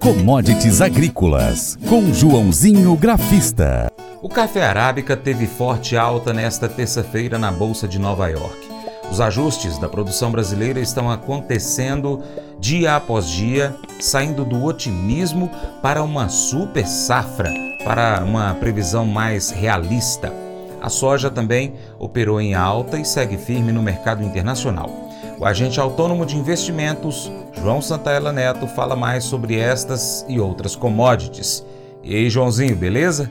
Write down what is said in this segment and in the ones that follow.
Commodities Agrícolas, com Joãozinho Grafista. O café arábica teve forte alta nesta terça-feira na Bolsa de Nova York. Os ajustes da produção brasileira estão acontecendo dia após dia, saindo do otimismo para uma super safra, para uma previsão mais realista. A soja também operou em alta e segue firme no mercado internacional. O agente autônomo de investimentos, João Santaella Neto, fala mais sobre estas e outras commodities. E aí, Joãozinho, beleza?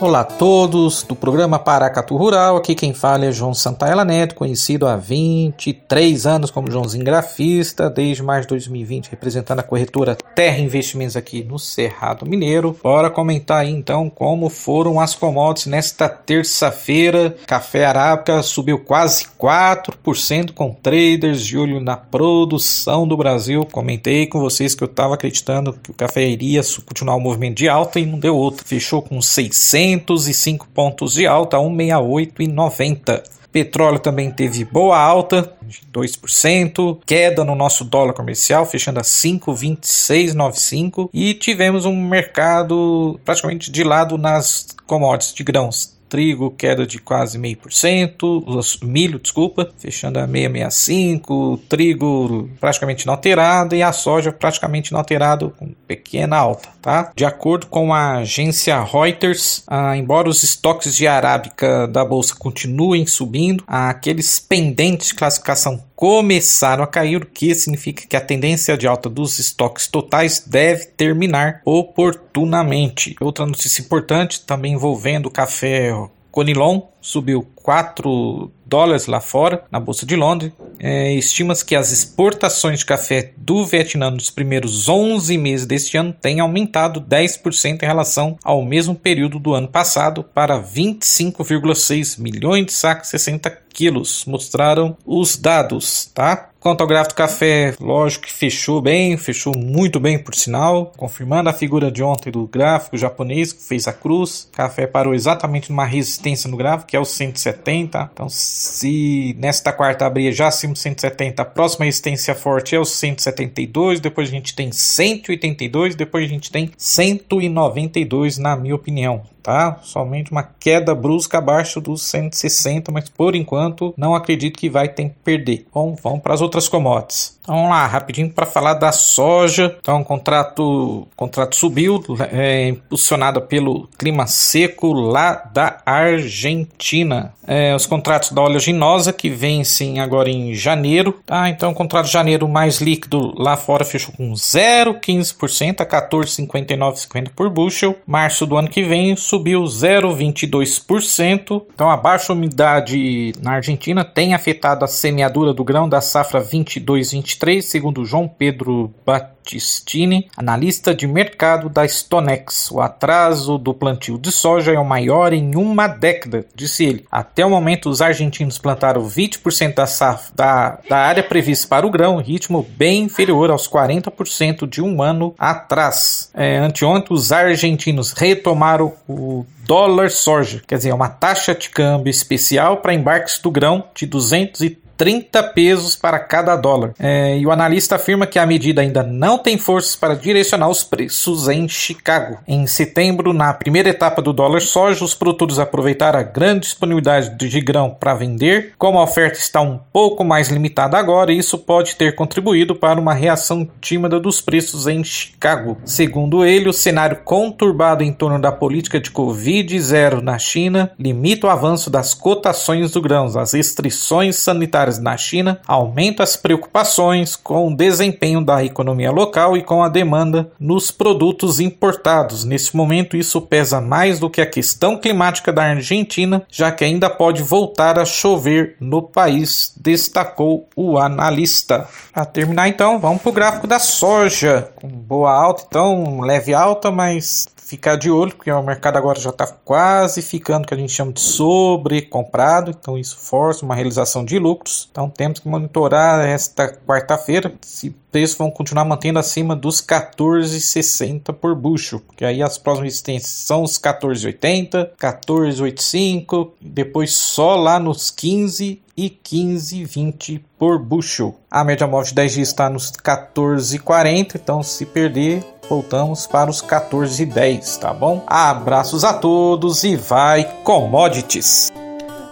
Olá a todos do programa Paracatu Rural. Aqui quem fala é João Santaella Neto, conhecido há 23 anos como Joãozinho Grafista, desde mais de 2020 representando a corretora Terra Investimentos aqui no Cerrado Mineiro. Bora comentar aí então como foram as commodities nesta terça-feira. Café Arábica subiu quase 4% com traders de olho na produção do Brasil. Comentei com vocês que eu estava acreditando que o café iria continuar o movimento de alta e não deu outro. Fechou com 600 205 pontos de alta, 168,90. Petróleo também teve boa alta, de 2%, queda no nosso dólar comercial, fechando a 5,2695 e tivemos um mercado praticamente de lado nas commodities de grãos trigo queda de quase meio por cento, milho, desculpa, fechando a 665, trigo praticamente inalterado e a soja praticamente inalterado com pequena alta, tá? De acordo com a agência Reuters, ah, embora os estoques de arábica da bolsa continuem subindo, aqueles pendentes de classificação começaram a cair, o que significa que a tendência de alta dos estoques totais deve terminar oportunamente. Outra notícia importante, também envolvendo o café Conilon, subiu 4 dólares lá fora, na Bolsa de Londres. É, Estima-se que as exportações de café do Vietnã nos primeiros 11 meses deste ano têm aumentado 10% em relação ao mesmo período do ano passado, para 25,6 milhões de sacos 60 quilos, mostraram os dados, tá? Quanto ao gráfico café, lógico que fechou bem, fechou muito bem por sinal, confirmando a figura de ontem do gráfico japonês que fez a cruz. Café parou exatamente numa resistência no gráfico, que é o 170. Então, se nesta quarta abrir já acima do 170, a próxima resistência forte é o 172, depois a gente tem 182, depois a gente tem 192, na minha opinião tá? Somente uma queda brusca abaixo dos 160, mas por enquanto não acredito que vai ter que perder. Bom, vamos para as outras commodities. Então, vamos lá, rapidinho para falar da soja. Então, o contrato, contrato subiu, é, impulsionado pelo clima seco lá da Argentina. É, os contratos da oleaginosa que vencem agora em janeiro. Tá? Então, o contrato de janeiro mais líquido lá fora fechou com 0,15% a 14,59,50 por bushel. Março do ano que vem subiu 0,22%. Então, a baixa umidade na Argentina tem afetado a semeadura do grão da safra 22-23 2023, segundo João Pedro Battistini, analista de mercado da Stonex. O atraso do plantio de soja é o maior em uma década, disse ele. Até o momento, os argentinos plantaram 20% da, safra, da, da área prevista para o grão, ritmo bem inferior aos 40% de um ano atrás. É, anteontem, os argentinos retomaram o dólar soja, quer dizer, uma taxa de câmbio especial para embarques do grão de 230 30 pesos para cada dólar. É, e o analista afirma que a medida ainda não tem forças para direcionar os preços em Chicago. Em setembro, na primeira etapa do dólar soja, os produtores aproveitaram a grande disponibilidade de grão para vender. Como a oferta está um pouco mais limitada agora, isso pode ter contribuído para uma reação tímida dos preços em Chicago. Segundo ele, o cenário conturbado em torno da política de Covid-0 na China limita o avanço das cotações do grão. As restrições sanitárias na China aumenta as preocupações com o desempenho da economia local e com a demanda nos produtos importados. Nesse momento, isso pesa mais do que a questão climática da Argentina, já que ainda pode voltar a chover no país, destacou o analista. Para terminar, então, vamos para o gráfico da soja, com boa alta, então leve alta, mas ficar de olho, porque o mercado agora já está quase ficando que a gente chama de sobrecomprado, então isso força uma realização de lucros. Então temos que monitorar esta quarta-feira se preços vão continuar mantendo acima dos 14,60 por bucho, porque aí as próximas resistências são os 14,80, 14,85, depois só lá nos 15 e 15,20 por bushel. A média móvel de 10 dias está nos 14,40, então se perder voltamos para os 14,10, tá bom? Abraços a todos e vai commodities!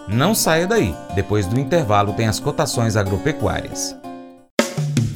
Não saia daí, depois do intervalo tem as cotações agropecuárias.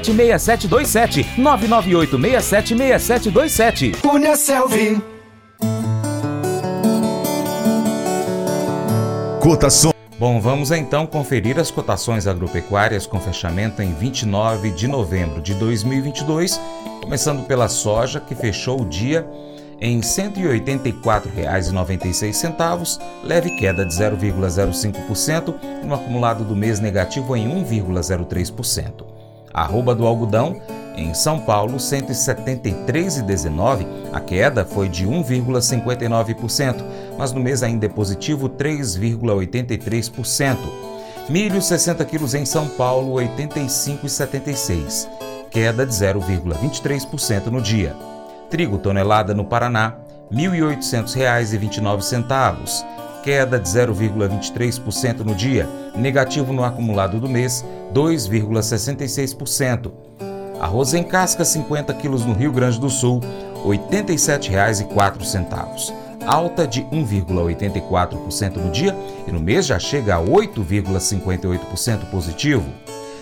998676727 998676727 Cunha Selvi. Cotação. Bom, vamos então conferir as cotações agropecuárias com fechamento em 29 de novembro de 2022, começando pela soja, que fechou o dia em R$ 184,96, leve queda de 0,05% e no acumulado do mês negativo em 1,03%. Arroba do algodão, em São Paulo, 173,19, a queda foi de 1,59%, mas no mês ainda é positivo 3,83%. Milho 60 quilos em São Paulo, 85,76, queda de 0,23% no dia. Trigo tonelada no Paraná, R$ 1.800,29, queda de 0,23% no dia, negativo no acumulado do mês, 2,66%. Arroz em casca 50 quilos no Rio Grande do Sul, R$ 87,04, alta de 1,84% no dia e no mês já chega a 8,58% positivo.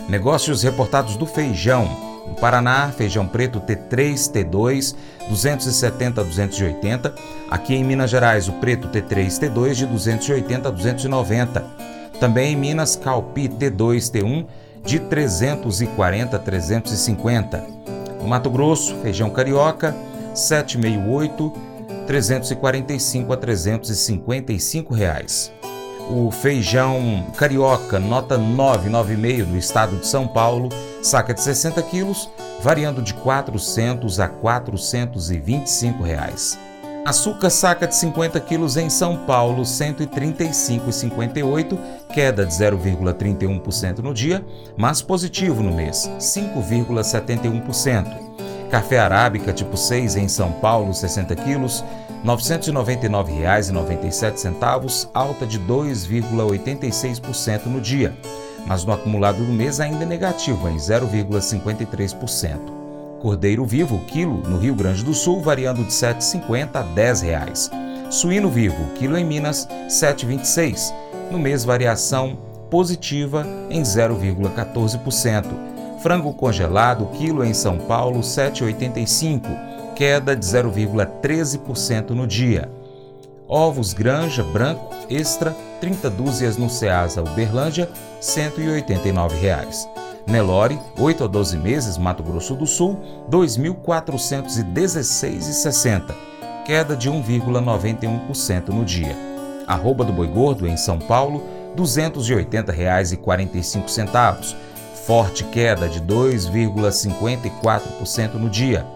Negócios reportados do feijão. No Paraná, feijão preto T3, T2, 270 a 280. Aqui em Minas Gerais, o preto T3, T2 de 280 a 290. Também em Minas, Calpi T2, T1 de 340 a 350. No Mato Grosso, feijão carioca 768, 345 a 355 reais. O feijão carioca nota 996 no estado de São Paulo, saca de 60 quilos, variando de 400 a 425 reais. Açúcar saca de 50 quilos em São Paulo, 135,58, queda de 0,31% no dia, mas positivo no mês, 5,71%. Café arábica tipo 6 em São Paulo, 60 quilos, R$ 999,97, alta de 2,86% no dia, mas no acumulado do mês ainda é negativo em 0,53%. Cordeiro vivo, quilo, no Rio Grande do Sul, variando de R$ 7,50 a 10 reais. Suíno vivo, quilo em Minas, R$ 7,26. No mês, variação positiva em 0,14%. Frango congelado, quilo em São Paulo, R$ 7,85. Queda de 0,13% no dia. Ovos Granja Branco Extra, 30 dúzias no Ceasa Uberlândia, 189 reais. Nelore, 8 a 12 meses, Mato Grosso do Sul, R$ 2.416,60, queda de 1,91% no dia. Arroba do Boi Gordo, em São Paulo, R$ 280,45, forte queda de 2,54% no dia.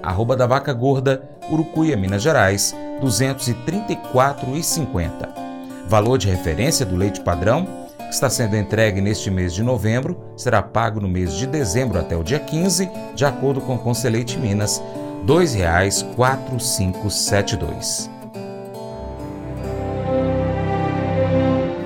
Arroba da Vaca Gorda, Urucuia, Minas Gerais, R$ 234,50. Valor de referência do leite padrão, que está sendo entregue neste mês de novembro, será pago no mês de dezembro até o dia 15, de acordo com o Conselheite Minas, R$ 2,4572.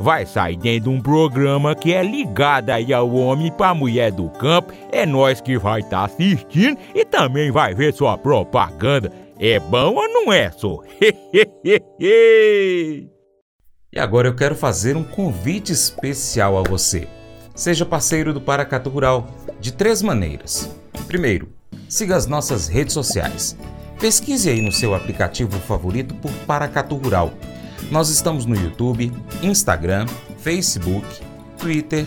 vai sair dentro de um programa que é ligado aí ao homem para a mulher do campo. É nós que vai estar tá assistindo e também vai ver sua propaganda. É bom ou não é, só? E agora eu quero fazer um convite especial a você. Seja parceiro do Paracatu Rural de três maneiras. Primeiro, siga as nossas redes sociais. Pesquise aí no seu aplicativo favorito por Paracatu Rural. Nós estamos no YouTube, Instagram, Facebook, Twitter,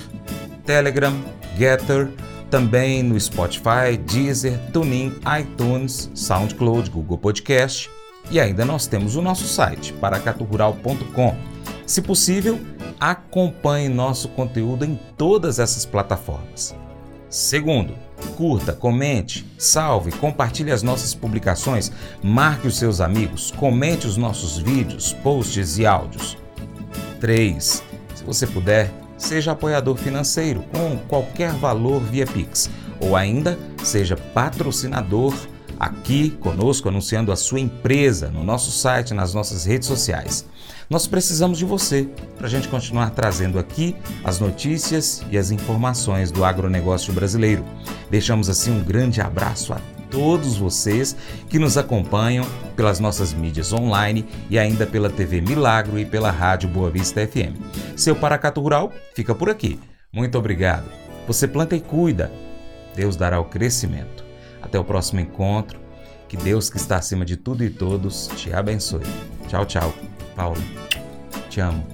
Telegram, Getter, também no Spotify, Deezer, TuneIn, iTunes, SoundCloud, Google Podcast e ainda nós temos o nosso site paracaturural.com se possível, acompanhe nosso conteúdo em todas essas plataformas. Segundo, curta, comente, salve, compartilhe as nossas publicações, marque os seus amigos, comente os nossos vídeos, posts e áudios. 3. Se você puder, seja apoiador financeiro com qualquer valor via Pix ou ainda seja patrocinador aqui conosco anunciando a sua empresa no nosso site, nas nossas redes sociais. Nós precisamos de você para a gente continuar trazendo aqui as notícias e as informações do agronegócio brasileiro. Deixamos assim um grande abraço a todos vocês que nos acompanham pelas nossas mídias online e ainda pela TV Milagro e pela Rádio Boa Vista FM. Seu Paracato Rural fica por aqui. Muito obrigado. Você planta e cuida. Deus dará o crescimento. Até o próximo encontro. Que Deus, que está acima de tudo e todos, te abençoe. Tchau, tchau. Paulo, te amo.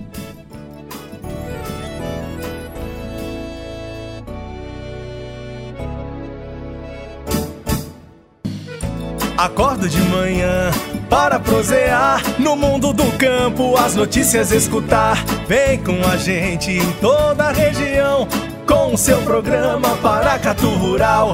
Acordo de manhã para prosear no mundo do campo, as notícias escutar. Vem com a gente em toda a região com seu programa Paracatu Rural.